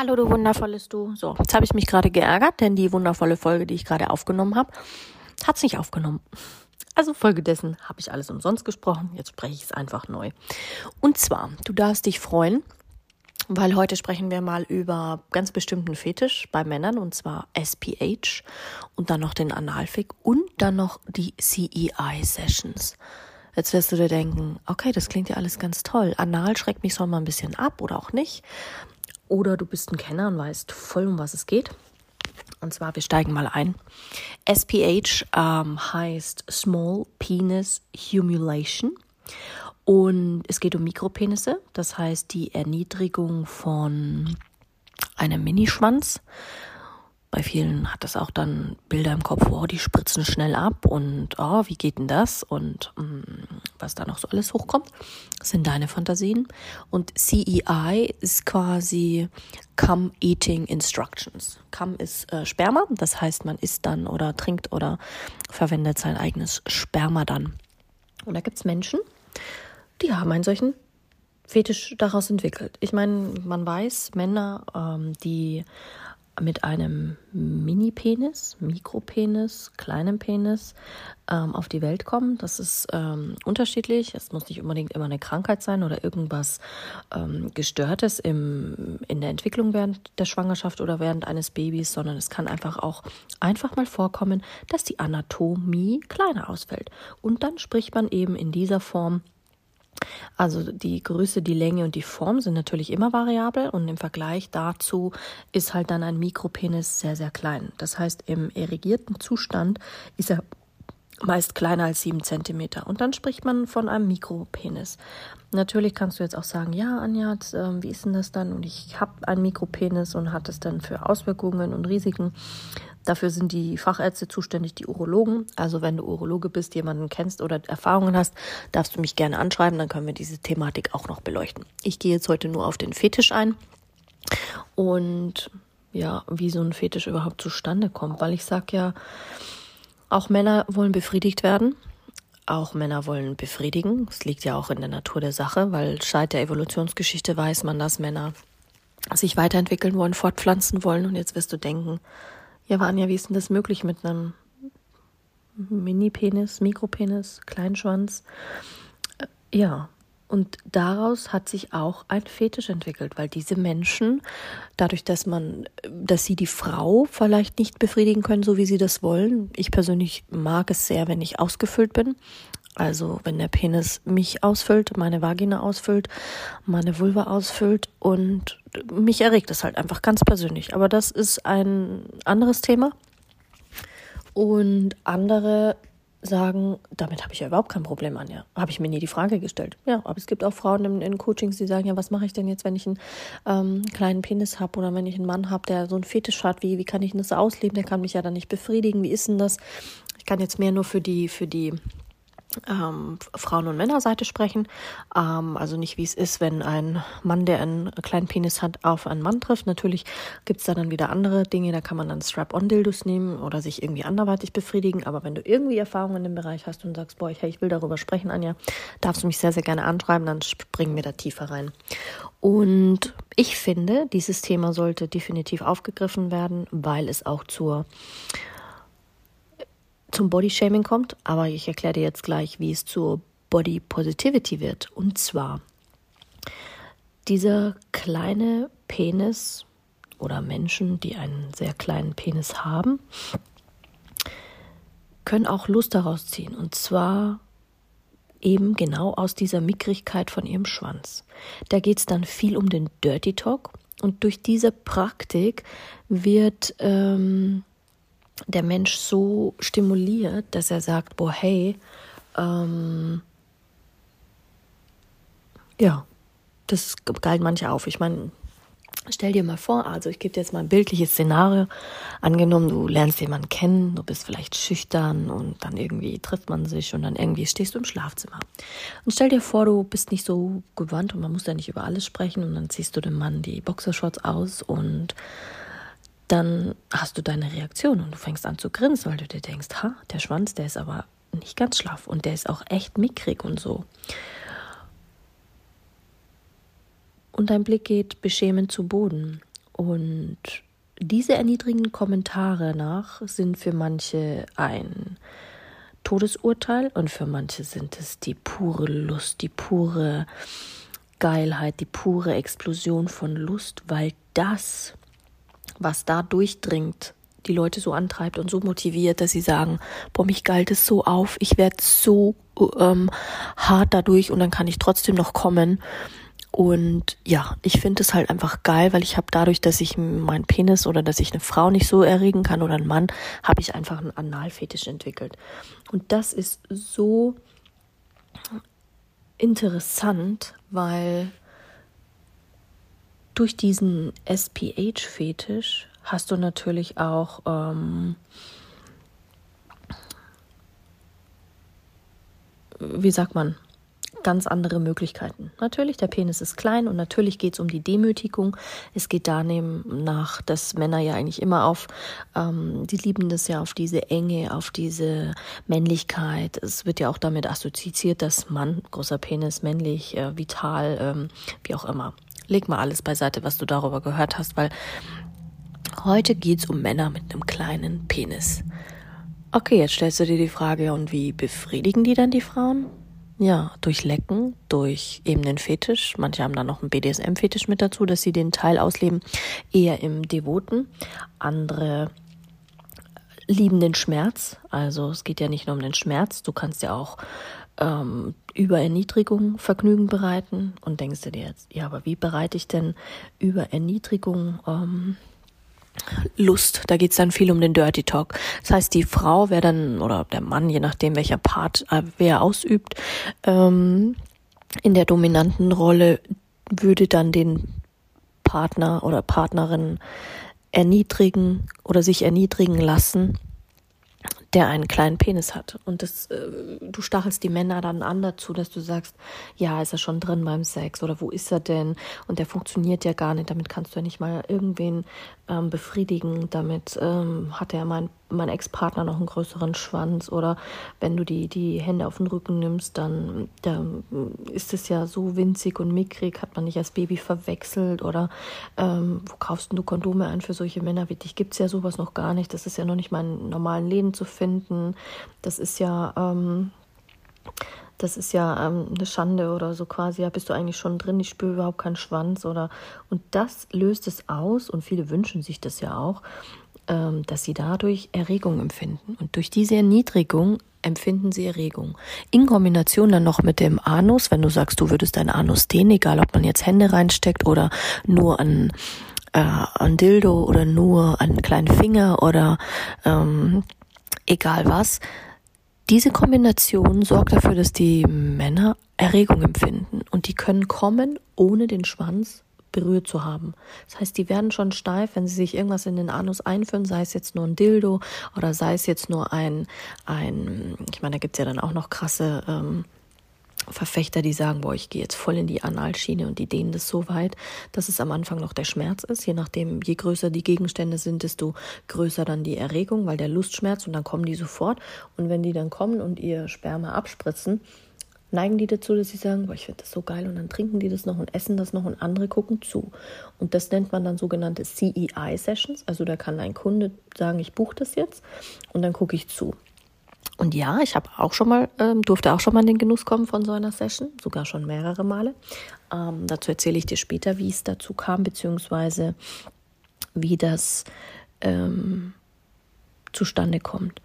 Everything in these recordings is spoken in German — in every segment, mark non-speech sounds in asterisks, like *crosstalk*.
Hallo, du wundervolles Du. So, jetzt habe ich mich gerade geärgert, denn die wundervolle Folge, die ich gerade aufgenommen habe, hat es nicht aufgenommen. Also folgedessen habe ich alles umsonst gesprochen. Jetzt spreche ich es einfach neu. Und zwar, du darfst dich freuen, weil heute sprechen wir mal über ganz bestimmten Fetisch bei Männern und zwar SPH und dann noch den Analfik und dann noch die CEI Sessions. Jetzt wirst du dir denken, okay, das klingt ja alles ganz toll. Anal schreckt mich so mal ein bisschen ab oder auch nicht. Oder du bist ein Kenner und weißt voll, um was es geht. Und zwar, wir steigen mal ein. SPH ähm, heißt Small Penis Humulation. Und es geht um Mikropenisse, das heißt die Erniedrigung von einem Minischwanz. Bei vielen hat das auch dann Bilder im Kopf, oh, die spritzen schnell ab und oh, wie geht denn das? Und mm, was da noch so alles hochkommt, sind deine Fantasien. Und CEI ist quasi Come Eating Instructions. Come ist äh, Sperma, das heißt, man isst dann oder trinkt oder verwendet sein eigenes Sperma dann. Und da gibt's Menschen, die haben einen solchen Fetisch daraus entwickelt. Ich meine, man weiß, Männer, ähm, die mit einem Mini-Penis, Mikropenis, kleinem Penis ähm, auf die Welt kommen. Das ist ähm, unterschiedlich. Es muss nicht unbedingt immer eine Krankheit sein oder irgendwas ähm, Gestörtes im, in der Entwicklung während der Schwangerschaft oder während eines Babys, sondern es kann einfach auch einfach mal vorkommen, dass die Anatomie kleiner ausfällt. Und dann spricht man eben in dieser Form also die Größe, die Länge und die Form sind natürlich immer variabel und im Vergleich dazu ist halt dann ein Mikropenis sehr, sehr klein. Das heißt, im erigierten Zustand ist er meist kleiner als sieben Zentimeter. Und dann spricht man von einem Mikropenis. Natürlich kannst du jetzt auch sagen, ja, Anja, äh, wie ist denn das dann? Und ich habe einen Mikropenis und hat es dann für Auswirkungen und Risiken? Dafür sind die Fachärzte zuständig, die Urologen. Also wenn du Urologe bist, jemanden kennst oder Erfahrungen hast, darfst du mich gerne anschreiben, dann können wir diese Thematik auch noch beleuchten. Ich gehe jetzt heute nur auf den Fetisch ein und ja, wie so ein Fetisch überhaupt zustande kommt, weil ich sag ja, auch Männer wollen befriedigt werden. Auch Männer wollen befriedigen. Es liegt ja auch in der Natur der Sache, weil seit der Evolutionsgeschichte weiß man, dass Männer sich weiterentwickeln wollen, fortpflanzen wollen. Und jetzt wirst du denken, ja, Vanja, wie ist denn das möglich mit einem Mini-Penis, Mikropenis, Kleinschwanz? Äh, ja, und daraus hat sich auch ein Fetisch entwickelt, weil diese Menschen, dadurch, dass man, dass sie die Frau vielleicht nicht befriedigen können, so wie sie das wollen. Ich persönlich mag es sehr, wenn ich ausgefüllt bin. Also wenn der Penis mich ausfüllt, meine Vagina ausfüllt, meine Vulva ausfüllt und mich erregt es halt einfach ganz persönlich. Aber das ist ein anderes Thema. Und andere sagen, damit habe ich ja überhaupt kein Problem, Anja. Habe ich mir nie die Frage gestellt. Ja, aber es gibt auch Frauen in, in Coachings, die sagen, ja, was mache ich denn jetzt, wenn ich einen ähm, kleinen Penis habe oder wenn ich einen Mann habe, der so einen Fetisch hat, wie, wie kann ich denn das ausleben? Der kann mich ja dann nicht befriedigen. Wie ist denn das? Ich kann jetzt mehr nur für die, für die ähm, Frauen- und Männerseite sprechen. Ähm, also nicht, wie es ist, wenn ein Mann, der einen kleinen Penis hat, auf einen Mann trifft. Natürlich gibt's da dann wieder andere Dinge. Da kann man dann Strap-on-Dildos nehmen oder sich irgendwie anderweitig befriedigen. Aber wenn du irgendwie Erfahrungen in dem Bereich hast und sagst, boah, ich, hey, ich will darüber sprechen, Anja, darfst du mich sehr, sehr gerne anschreiben. Dann springen wir da tiefer rein. Und ich finde, dieses Thema sollte definitiv aufgegriffen werden, weil es auch zur zum Bodyshaming kommt, aber ich erkläre dir jetzt gleich, wie es zur Body Positivity wird. Und zwar dieser kleine Penis oder Menschen, die einen sehr kleinen Penis haben, können auch Lust daraus ziehen. Und zwar eben genau aus dieser Mickrigkeit von ihrem Schwanz. Da geht es dann viel um den Dirty Talk. Und durch diese Praktik wird ähm, der Mensch so stimuliert, dass er sagt, boah, hey, ähm, ja, das galt manche auf. Ich meine, Stell dir mal vor, also ich gebe dir jetzt mal ein bildliches Szenario. Angenommen, du lernst jemanden kennen, du bist vielleicht schüchtern und dann irgendwie trifft man sich und dann irgendwie stehst du im Schlafzimmer. Und stell dir vor, du bist nicht so gewandt und man muss ja nicht über alles sprechen und dann ziehst du dem Mann die Boxershorts aus und dann hast du deine Reaktion und du fängst an zu grinsen, weil du dir denkst, ha, der Schwanz, der ist aber nicht ganz schlaff und der ist auch echt mickrig und so. und dein Blick geht beschämend zu Boden. Und diese erniedrigenden Kommentare nach sind für manche ein Todesurteil und für manche sind es die pure Lust, die pure Geilheit, die pure Explosion von Lust, weil das, was da durchdringt, die Leute so antreibt und so motiviert, dass sie sagen, boah, mich galt es so auf, ich werde so ähm, hart dadurch und dann kann ich trotzdem noch kommen. Und ja, ich finde es halt einfach geil, weil ich habe dadurch, dass ich meinen Penis oder dass ich eine Frau nicht so erregen kann oder einen Mann, habe ich einfach einen Analfetisch entwickelt. Und das ist so interessant, weil durch diesen SPH-Fetisch hast du natürlich auch ähm, wie sagt man, ganz andere Möglichkeiten. Natürlich, der Penis ist klein und natürlich geht es um die Demütigung. Es geht danach, dass Männer ja eigentlich immer auf, ähm, die lieben das ja auf diese Enge, auf diese Männlichkeit. Es wird ja auch damit assoziiert, dass Mann, großer Penis, männlich, äh, vital, ähm, wie auch immer. Leg mal alles beiseite, was du darüber gehört hast, weil heute geht es um Männer mit einem kleinen Penis. Okay, jetzt stellst du dir die Frage, und wie befriedigen die dann die Frauen? Ja, durch Lecken, durch eben den Fetisch. Manche haben dann noch einen BDSM-Fetisch mit dazu, dass sie den Teil ausleben, eher im Devoten. Andere lieben den Schmerz. Also es geht ja nicht nur um den Schmerz, du kannst ja auch ähm, über Erniedrigung Vergnügen bereiten und denkst du dir jetzt, ja, aber wie bereite ich denn über Erniedrigung ähm, Lust. Da geht's dann viel um den Dirty Talk. Das heißt, die Frau wäre dann, oder der Mann, je nachdem welcher Part äh, wer ausübt, ähm, in der dominanten Rolle würde dann den Partner oder Partnerin erniedrigen oder sich erniedrigen lassen der einen kleinen Penis hat. Und das, äh, du stachelst die Männer dann an dazu, dass du sagst, ja, ist er schon drin beim Sex oder wo ist er denn? Und der funktioniert ja gar nicht, damit kannst du ja nicht mal irgendwen ähm, befriedigen, damit ähm, hat er mein mein Ex-Partner noch einen größeren Schwanz oder wenn du die, die Hände auf den Rücken nimmst, dann, dann ist es ja so winzig und mickrig, hat man nicht als Baby verwechselt oder ähm, wo kaufst du Kondome ein für solche Männer wie dich? Gibt es ja sowas noch gar nicht. Das ist ja noch nicht mal in normalen Läden zu finden. Das ist ja, ähm, das ist ja ähm, eine Schande oder so quasi, ja, bist du eigentlich schon drin, ich spüre überhaupt keinen Schwanz oder und das löst es aus und viele wünschen sich das ja auch, ähm, dass sie dadurch Erregung empfinden. Und durch diese Erniedrigung empfinden sie Erregung. In Kombination dann noch mit dem Anus, wenn du sagst, du würdest deinen Anus dehnen, egal ob man jetzt Hände reinsteckt oder nur an, äh, an Dildo oder nur an einen kleinen Finger oder ähm, egal was. Diese Kombination sorgt dafür, dass die Männer Erregung empfinden und die können kommen ohne den Schwanz berührt zu haben. Das heißt, die werden schon steif, wenn sie sich irgendwas in den Anus einführen, sei es jetzt nur ein Dildo oder sei es jetzt nur ein, ein ich meine, da gibt's ja dann auch noch krasse ähm, Verfechter, die sagen, boah, ich gehe jetzt voll in die Analschiene und die dehnen das so weit, dass es am Anfang noch der Schmerz ist. Je nachdem, je größer die Gegenstände sind, desto größer dann die Erregung, weil der Lustschmerz und dann kommen die sofort. Und wenn die dann kommen und ihr Sperma abspritzen, neigen die dazu, dass sie sagen, boah, ich finde das so geil und dann trinken die das noch und essen das noch und andere gucken zu. Und das nennt man dann sogenannte CEI-Sessions. Also da kann ein Kunde sagen, ich buche das jetzt und dann gucke ich zu. Und ja, ich habe auch schon mal, ähm, durfte auch schon mal in den Genuss kommen von so einer Session, sogar schon mehrere Male. Ähm, dazu erzähle ich dir später, wie es dazu kam, beziehungsweise wie das ähm, zustande kommt.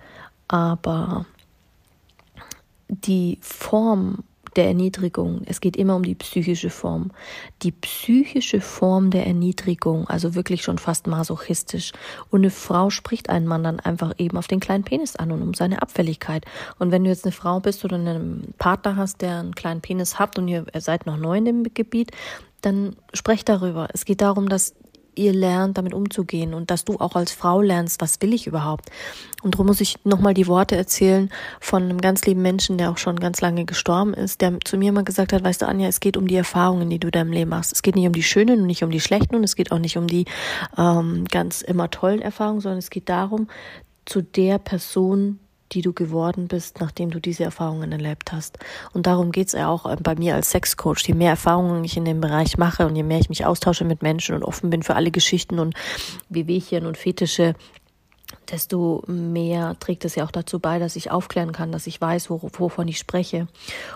Aber die Form der Erniedrigung. Es geht immer um die psychische Form. Die psychische Form der Erniedrigung, also wirklich schon fast masochistisch. Und eine Frau spricht einen Mann dann einfach eben auf den kleinen Penis an und um seine Abfälligkeit. Und wenn du jetzt eine Frau bist oder einen Partner hast, der einen kleinen Penis hat und ihr seid noch neu in dem Gebiet, dann sprecht darüber. Es geht darum, dass ihr lernt, damit umzugehen und dass du auch als Frau lernst, was will ich überhaupt. Und darum muss ich nochmal die Worte erzählen von einem ganz lieben Menschen, der auch schon ganz lange gestorben ist, der zu mir mal gesagt hat, weißt du, Anja, es geht um die Erfahrungen, die du in deinem Leben machst. Es geht nicht um die schönen und nicht um die schlechten und es geht auch nicht um die ähm, ganz immer tollen Erfahrungen, sondern es geht darum, zu der Person die du geworden bist, nachdem du diese Erfahrungen erlebt hast. Und darum geht's ja auch äh, bei mir als Sexcoach. Je mehr Erfahrungen ich in dem Bereich mache und je mehr ich mich austausche mit Menschen und offen bin für alle Geschichten und Wehwehchen und Fetische, desto mehr trägt es ja auch dazu bei, dass ich aufklären kann, dass ich weiß, wovon ich spreche.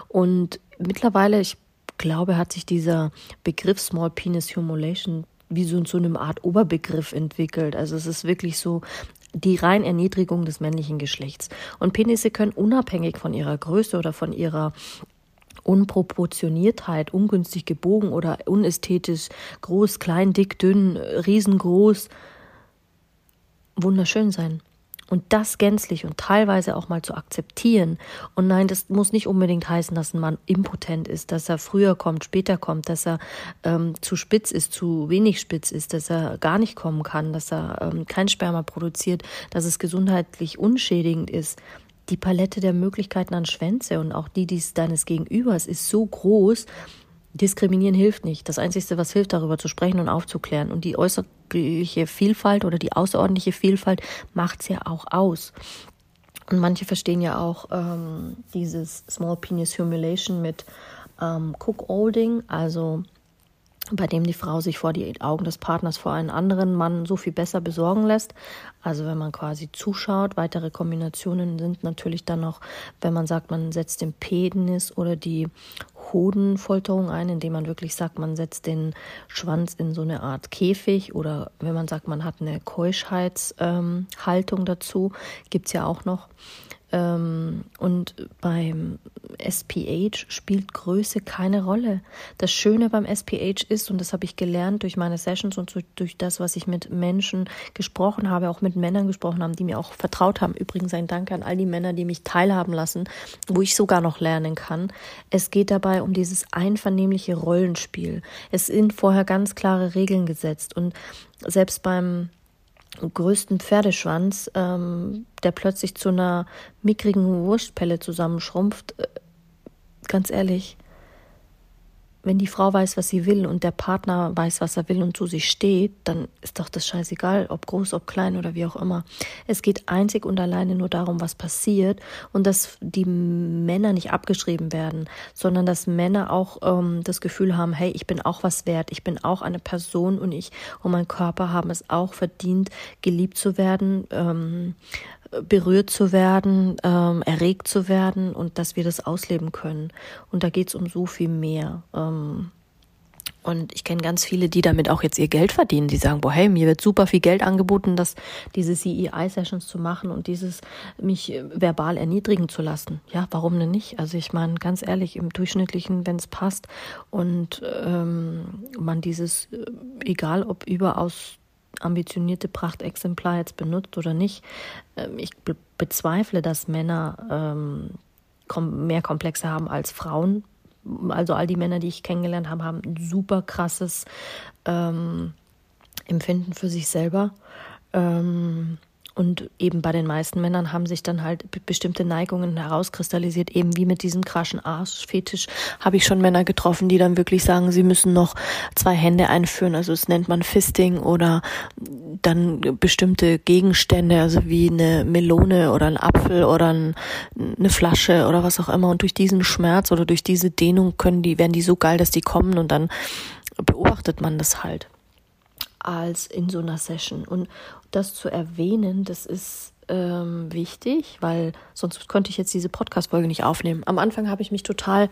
Und mittlerweile, ich glaube, hat sich dieser Begriff Small Penis Humulation wie so, so eine Art Oberbegriff entwickelt. Also es ist wirklich so die rein Erniedrigung des männlichen Geschlechts. Und Penisse können unabhängig von ihrer Größe oder von ihrer Unproportioniertheit, ungünstig gebogen oder unästhetisch groß, klein, dick, dünn, riesengroß, wunderschön sein. Und das gänzlich und teilweise auch mal zu akzeptieren. Und nein, das muss nicht unbedingt heißen, dass ein Mann impotent ist, dass er früher kommt, später kommt, dass er ähm, zu spitz ist, zu wenig spitz ist, dass er gar nicht kommen kann, dass er ähm, kein Sperma produziert, dass es gesundheitlich unschädigend ist. Die Palette der Möglichkeiten an Schwänze und auch die dies deines Gegenübers ist so groß, Diskriminieren hilft nicht. Das Einzige, was hilft, darüber zu sprechen und aufzuklären. Und die äußerliche Vielfalt oder die außerordentliche Vielfalt macht's ja auch aus. Und manche verstehen ja auch ähm, dieses Small Penis Humiliation mit ähm, Cook-Olding, also bei dem die Frau sich vor die Augen des Partners vor einen anderen Mann so viel besser besorgen lässt. Also wenn man quasi zuschaut, weitere Kombinationen sind natürlich dann noch, wenn man sagt, man setzt den Penis oder die Hodenfolterung ein, indem man wirklich sagt, man setzt den Schwanz in so eine Art Käfig oder wenn man sagt, man hat eine Keuschheitshaltung ähm, dazu, gibt's ja auch noch. Ähm, und beim SPH spielt Größe keine Rolle. Das Schöne beim SPH ist, und das habe ich gelernt durch meine Sessions und durch das, was ich mit Menschen gesprochen habe, auch mit Männern gesprochen haben, die mir auch vertraut haben. Übrigens ein Dank an all die Männer, die mich teilhaben lassen, wo ich sogar noch lernen kann. Es geht dabei um dieses einvernehmliche Rollenspiel. Es sind vorher ganz klare Regeln gesetzt und selbst beim größten Pferdeschwanz, ähm, der plötzlich zu einer mickrigen Wurstpelle zusammenschrumpft, äh, ganz ehrlich, wenn die Frau weiß, was sie will und der Partner weiß, was er will und zu sich steht, dann ist doch das scheißegal, ob groß, ob klein oder wie auch immer. Es geht einzig und alleine nur darum, was passiert und dass die Männer nicht abgeschrieben werden, sondern dass Männer auch ähm, das Gefühl haben, hey, ich bin auch was wert, ich bin auch eine Person und ich und mein Körper haben es auch verdient, geliebt zu werden, ähm, berührt zu werden, ähm, erregt zu werden und dass wir das ausleben können. Und da geht's um so viel mehr. Ähm, und ich kenne ganz viele, die damit auch jetzt ihr Geld verdienen. Die sagen, boah, hey, mir wird super viel Geld angeboten, das, diese CEI-Sessions zu machen und dieses mich äh, verbal erniedrigen zu lassen. Ja, warum denn nicht? Also ich meine, ganz ehrlich, im Durchschnittlichen, wenn es passt und ähm, man dieses, äh, egal ob überaus ambitionierte Prachtexemplar jetzt benutzt oder nicht. Ähm, ich bezweifle, dass Männer ähm, mehr Komplexe haben als Frauen. Also all die Männer, die ich kennengelernt habe, haben ein super krasses ähm, Empfinden für sich selber. Ähm, und eben bei den meisten Männern haben sich dann halt bestimmte Neigungen herauskristallisiert, eben wie mit diesem kraschen Arschfetisch habe ich schon Männer getroffen, die dann wirklich sagen, sie müssen noch zwei Hände einführen, also es nennt man Fisting oder dann bestimmte Gegenstände, also wie eine Melone oder ein Apfel oder ein, eine Flasche oder was auch immer. Und durch diesen Schmerz oder durch diese Dehnung können die, werden die so geil, dass die kommen und dann beobachtet man das halt als in so einer Session. Und das zu erwähnen, das ist ähm, wichtig, weil sonst könnte ich jetzt diese Podcast-Folge nicht aufnehmen. Am Anfang habe ich mich total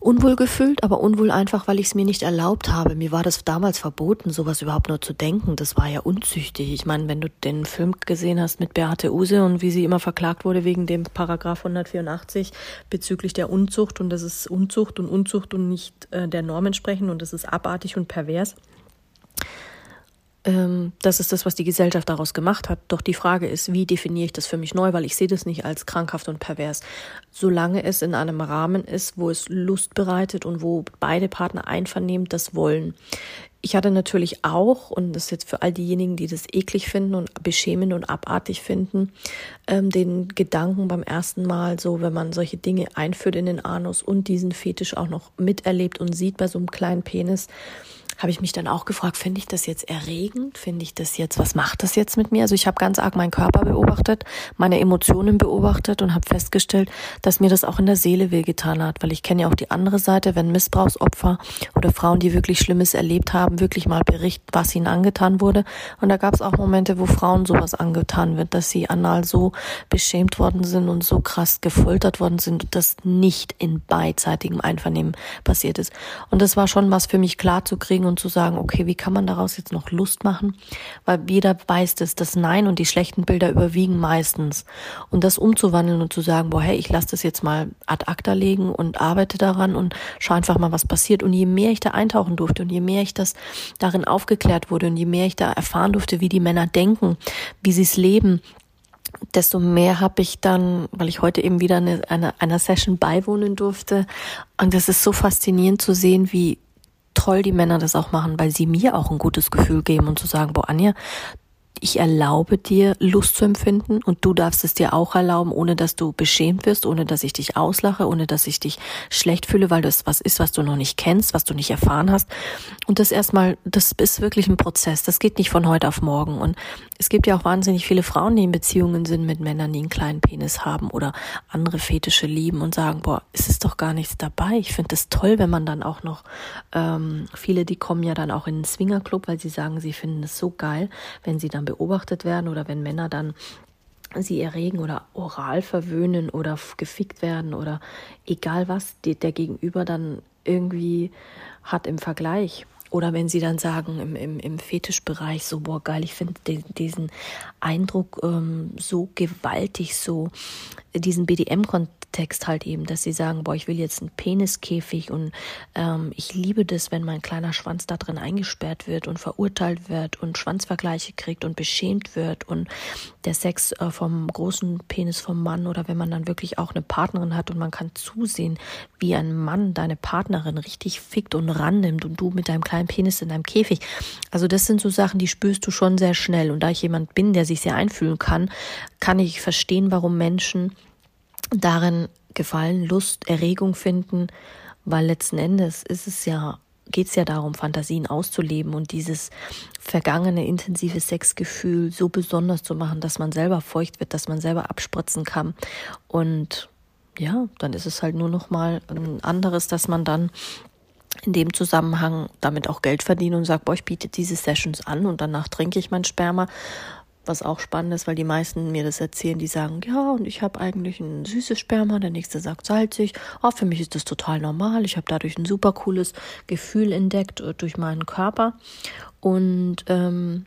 unwohl gefühlt, aber unwohl einfach, weil ich es mir nicht erlaubt habe. Mir war das damals verboten, sowas überhaupt nur zu denken. Das war ja unzüchtig. Ich meine, wenn du den Film gesehen hast mit Beate Use und wie sie immer verklagt wurde wegen dem Paragraph 184 bezüglich der Unzucht und das ist Unzucht und Unzucht und nicht äh, der Norm entsprechen und das ist abartig und pervers das ist das, was die Gesellschaft daraus gemacht hat. Doch die Frage ist, wie definiere ich das für mich neu, weil ich sehe das nicht als krankhaft und pervers. Solange es in einem Rahmen ist, wo es Lust bereitet und wo beide Partner einvernehmend das wollen. Ich hatte natürlich auch, und das ist jetzt für all diejenigen, die das eklig finden und beschämend und abartig finden, ähm, den Gedanken beim ersten Mal, so wenn man solche Dinge einführt in den Anus und diesen Fetisch auch noch miterlebt und sieht bei so einem kleinen Penis, habe ich mich dann auch gefragt, finde ich das jetzt erregend? Finde ich das jetzt, was macht das jetzt mit mir? Also ich habe ganz arg meinen Körper beobachtet, meine Emotionen beobachtet und habe festgestellt, dass mir das auch in der Seele wehgetan hat, weil ich kenne ja auch die andere Seite, wenn Missbrauchsopfer oder Frauen, die wirklich Schlimmes erlebt haben, wirklich mal berichten, was ihnen angetan wurde. Und da gab es auch Momente, wo Frauen sowas angetan wird, dass sie anal so beschämt worden sind und so krass gefoltert worden sind, dass nicht in beidseitigem Einvernehmen passiert ist. Und das war schon was für mich klar zu kriegen, überlegen und zu sagen, okay, wie kann man daraus jetzt noch Lust machen? Weil jeder weiß das, das Nein und die schlechten Bilder überwiegen meistens. Und das umzuwandeln und zu sagen, boah, hey, ich lasse das jetzt mal ad acta legen und arbeite daran und schau einfach mal, was passiert. Und je mehr ich da eintauchen durfte und je mehr ich das darin aufgeklärt wurde und je mehr ich da erfahren durfte, wie die Männer denken, wie sie es leben, desto mehr habe ich dann, weil ich heute eben wieder eine, eine, einer Session beiwohnen durfte. Und das ist so faszinierend zu sehen, wie toll die Männer das auch machen, weil sie mir auch ein gutes Gefühl geben und zu sagen, boah, Anja, ich erlaube dir, Lust zu empfinden und du darfst es dir auch erlauben, ohne dass du beschämt wirst, ohne dass ich dich auslache, ohne dass ich dich schlecht fühle, weil das was ist, was du noch nicht kennst, was du nicht erfahren hast. Und das erstmal, das ist wirklich ein Prozess. Das geht nicht von heute auf morgen. Und es gibt ja auch wahnsinnig viele Frauen, die in Beziehungen sind mit Männern, die einen kleinen Penis haben oder andere Fetische lieben und sagen, boah, es ist doch gar nichts dabei. Ich finde es toll, wenn man dann auch noch, ähm, viele, die kommen ja dann auch in den Swingerclub, weil sie sagen, sie finden es so geil, wenn sie dann beobachtet werden oder wenn Männer dann sie erregen oder oral verwöhnen oder gefickt werden oder egal was die, der Gegenüber dann irgendwie hat im Vergleich. Oder wenn sie dann sagen im, im, im Fetischbereich so, boah, geil, ich finde diesen Eindruck ähm, so gewaltig, so diesen BDM-Kontext Text halt eben, dass sie sagen, boah, ich will jetzt einen Peniskäfig und ähm, ich liebe das, wenn mein kleiner Schwanz da drin eingesperrt wird und verurteilt wird und Schwanzvergleiche kriegt und beschämt wird und der Sex äh, vom großen Penis vom Mann oder wenn man dann wirklich auch eine Partnerin hat und man kann zusehen, wie ein Mann deine Partnerin richtig fickt und rannimmt und du mit deinem kleinen Penis in deinem Käfig. Also das sind so Sachen, die spürst du schon sehr schnell und da ich jemand bin, der sich sehr einfühlen kann, kann ich verstehen, warum Menschen darin Gefallen, Lust, Erregung finden, weil letzten Endes ist es ja geht es ja darum, Fantasien auszuleben und dieses vergangene intensive Sexgefühl so besonders zu machen, dass man selber feucht wird, dass man selber abspritzen kann. Und ja, dann ist es halt nur noch mal ein anderes, dass man dann in dem Zusammenhang damit auch Geld verdient und sagt, boah, ich biete diese Sessions an und danach trinke ich mein Sperma was auch spannend ist, weil die meisten mir das erzählen, die sagen, ja, und ich habe eigentlich ein süßes Sperma, der nächste sagt salzig. Oh, für mich ist das total normal. Ich habe dadurch ein super cooles Gefühl entdeckt äh, durch meinen Körper. Und ähm,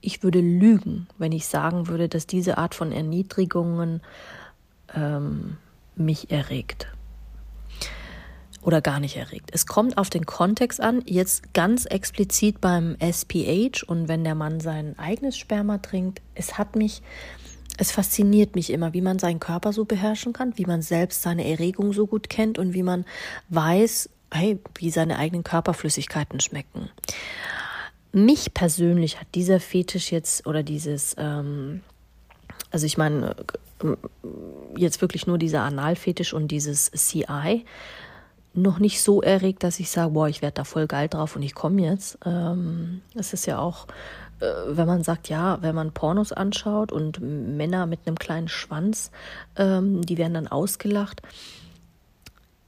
ich würde lügen, wenn ich sagen würde, dass diese Art von Erniedrigungen ähm, mich erregt oder gar nicht erregt. Es kommt auf den Kontext an, jetzt ganz explizit beim SPH und wenn der Mann sein eigenes Sperma trinkt, es hat mich, es fasziniert mich immer, wie man seinen Körper so beherrschen kann, wie man selbst seine Erregung so gut kennt und wie man weiß, hey, wie seine eigenen Körperflüssigkeiten schmecken. Mich persönlich hat dieser Fetisch jetzt oder dieses, ähm, also ich meine, äh, jetzt wirklich nur dieser Analfetisch und dieses CI, noch nicht so erregt, dass ich sage, boah, ich werde da voll geil drauf und ich komme jetzt. Ähm, es ist ja auch, äh, wenn man sagt, ja, wenn man Pornos anschaut und Männer mit einem kleinen Schwanz, ähm, die werden dann ausgelacht.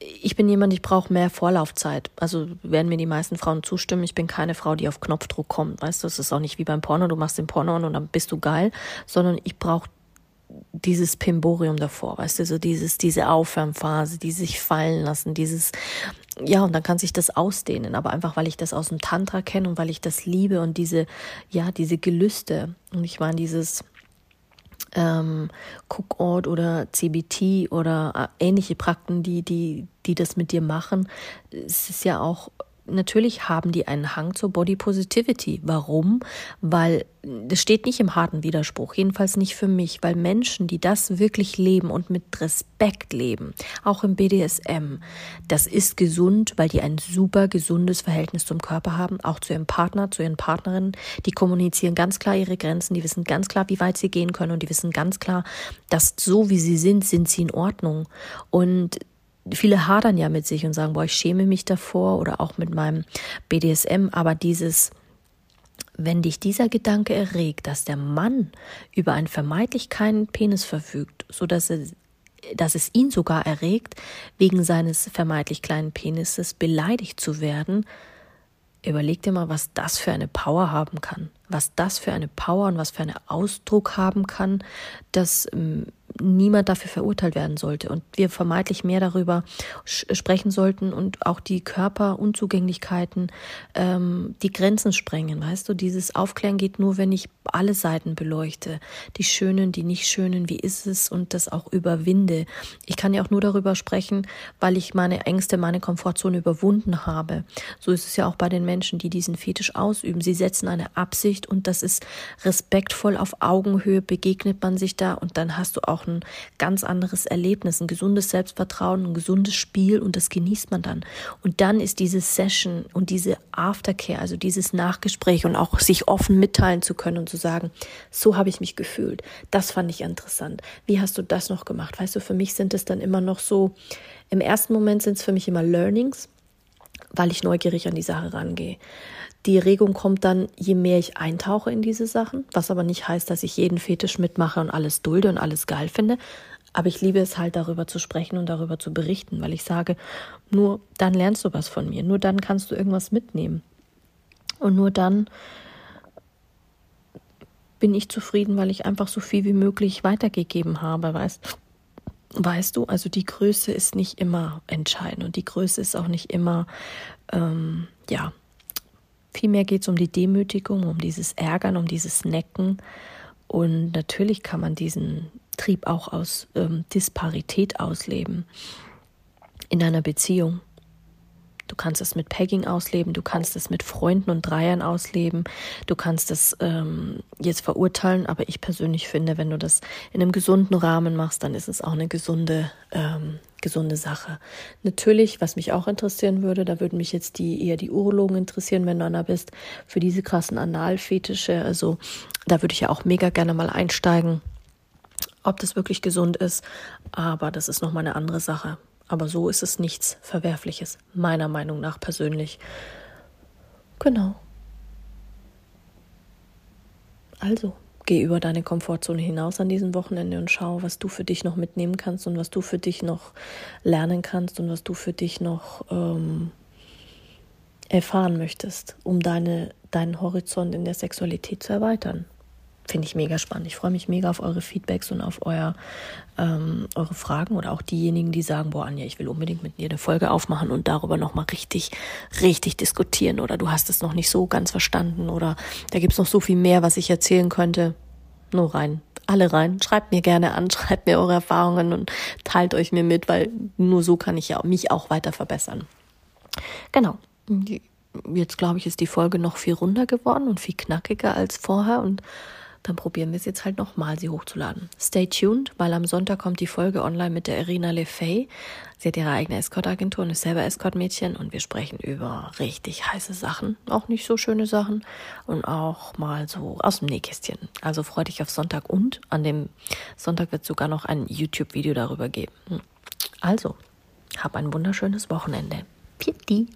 Ich bin jemand, ich brauche mehr Vorlaufzeit. Also werden mir die meisten Frauen zustimmen. Ich bin keine Frau, die auf Knopfdruck kommt. Weißt du, es ist auch nicht wie beim Porno. Du machst den Porno an und dann bist du geil, sondern ich brauche dieses Pimborium davor, weißt du, so dieses, diese Aufwärmphase, die sich fallen lassen, dieses, ja, und dann kann sich das ausdehnen, aber einfach, weil ich das aus dem Tantra kenne und weil ich das liebe und diese, ja, diese Gelüste. Und ich meine, dieses, ähm, Cookort oder CBT oder äh, ähnliche Praktiken, die, die, die das mit dir machen. Es ist ja auch natürlich haben die einen Hang zur Body Positivity. Warum? Weil das steht nicht im harten Widerspruch, jedenfalls nicht für mich, weil Menschen, die das wirklich leben und mit Respekt leben, auch im BDSM, das ist gesund, weil die ein super gesundes Verhältnis zum Körper haben, auch zu ihrem Partner, zu ihren Partnerinnen. Die kommunizieren ganz klar ihre Grenzen, die wissen ganz klar, wie weit sie gehen können und die wissen ganz klar, dass so wie sie sind, sind sie in Ordnung. Und viele hadern ja mit sich und sagen, boah, ich schäme mich davor oder auch mit meinem BDSM, aber dieses, wenn dich dieser Gedanke erregt, dass der Mann über einen vermeintlich keinen Penis verfügt, so dass er dass es ihn sogar erregt, wegen seines vermeintlich kleinen Penises beleidigt zu werden, überleg dir mal, was das für eine Power haben kann. Was das für eine Power und was für einen Ausdruck haben kann, dass ähm, niemand dafür verurteilt werden sollte und wir vermeintlich mehr darüber sprechen sollten und auch die Körperunzugänglichkeiten, ähm, die Grenzen sprengen. Weißt du, dieses Aufklären geht nur, wenn ich alle Seiten beleuchte, die schönen, die nicht schönen, wie ist es und das auch überwinde. Ich kann ja auch nur darüber sprechen, weil ich meine Ängste, meine Komfortzone überwunden habe. So ist es ja auch bei den Menschen, die diesen Fetisch ausüben. Sie setzen eine Absicht und das ist respektvoll auf Augenhöhe begegnet man sich da und dann hast du auch ein ganz anderes Erlebnis, ein gesundes Selbstvertrauen, ein gesundes Spiel und das genießt man dann. Und dann ist diese Session und diese Aftercare, also dieses Nachgespräch und auch sich offen mitteilen zu können und zu sagen, so habe ich mich gefühlt. Das fand ich interessant. Wie hast du das noch gemacht? Weißt du, für mich sind es dann immer noch so, im ersten Moment sind es für mich immer Learnings, weil ich neugierig an die Sache rangehe. Die Regung kommt dann, je mehr ich eintauche in diese Sachen, was aber nicht heißt, dass ich jeden Fetisch mitmache und alles dulde und alles geil finde. Aber ich liebe es halt, darüber zu sprechen und darüber zu berichten, weil ich sage, nur dann lernst du was von mir, nur dann kannst du irgendwas mitnehmen. Und nur dann bin ich zufrieden, weil ich einfach so viel wie möglich weitergegeben habe, weißt Weißt du, also die Größe ist nicht immer entscheidend und die Größe ist auch nicht immer, ähm, ja, Vielmehr geht es um die Demütigung, um dieses Ärgern, um dieses Necken. Und natürlich kann man diesen Trieb auch aus ähm, Disparität ausleben in einer Beziehung. Du kannst es mit Pegging ausleben, du kannst es mit Freunden und Dreiern ausleben, du kannst es ähm, jetzt verurteilen, aber ich persönlich finde, wenn du das in einem gesunden Rahmen machst, dann ist es auch eine gesunde, ähm, gesunde Sache. Natürlich, was mich auch interessieren würde, da würden mich jetzt die eher die Urologen interessieren, wenn du einer bist, für diese krassen Analfetische. Also da würde ich ja auch mega gerne mal einsteigen, ob das wirklich gesund ist. Aber das ist nochmal eine andere Sache. Aber so ist es nichts Verwerfliches, meiner Meinung nach persönlich. Genau. Also, geh über deine Komfortzone hinaus an diesem Wochenende und schau, was du für dich noch mitnehmen kannst und was du für dich noch lernen kannst und was du für dich noch ähm, erfahren möchtest, um deine, deinen Horizont in der Sexualität zu erweitern finde ich mega spannend. Ich freue mich mega auf eure Feedbacks und auf euer, ähm, eure Fragen oder auch diejenigen, die sagen, boah, Anja, ich will unbedingt mit dir eine Folge aufmachen und darüber nochmal richtig, richtig diskutieren oder du hast es noch nicht so ganz verstanden oder da gibt es noch so viel mehr, was ich erzählen könnte. Nur rein. Alle rein. Schreibt mir gerne an, *laughs* schreibt mir eure Erfahrungen und teilt euch mir mit, weil nur so kann ich ja mich auch weiter verbessern. Genau. Jetzt glaube ich, ist die Folge noch viel runder geworden und viel knackiger als vorher und dann probieren wir es jetzt halt nochmal, sie hochzuladen. Stay tuned, weil am Sonntag kommt die Folge online mit der Irina Lefay. Sie hat ihre eigene Escort-Agentur und ist selber Escort-Mädchen und wir sprechen über richtig heiße Sachen, auch nicht so schöne Sachen und auch mal so aus dem Nähkästchen. Also freu dich auf Sonntag und an dem Sonntag wird sogar noch ein YouTube-Video darüber geben. Also, hab ein wunderschönes Wochenende. Pitti.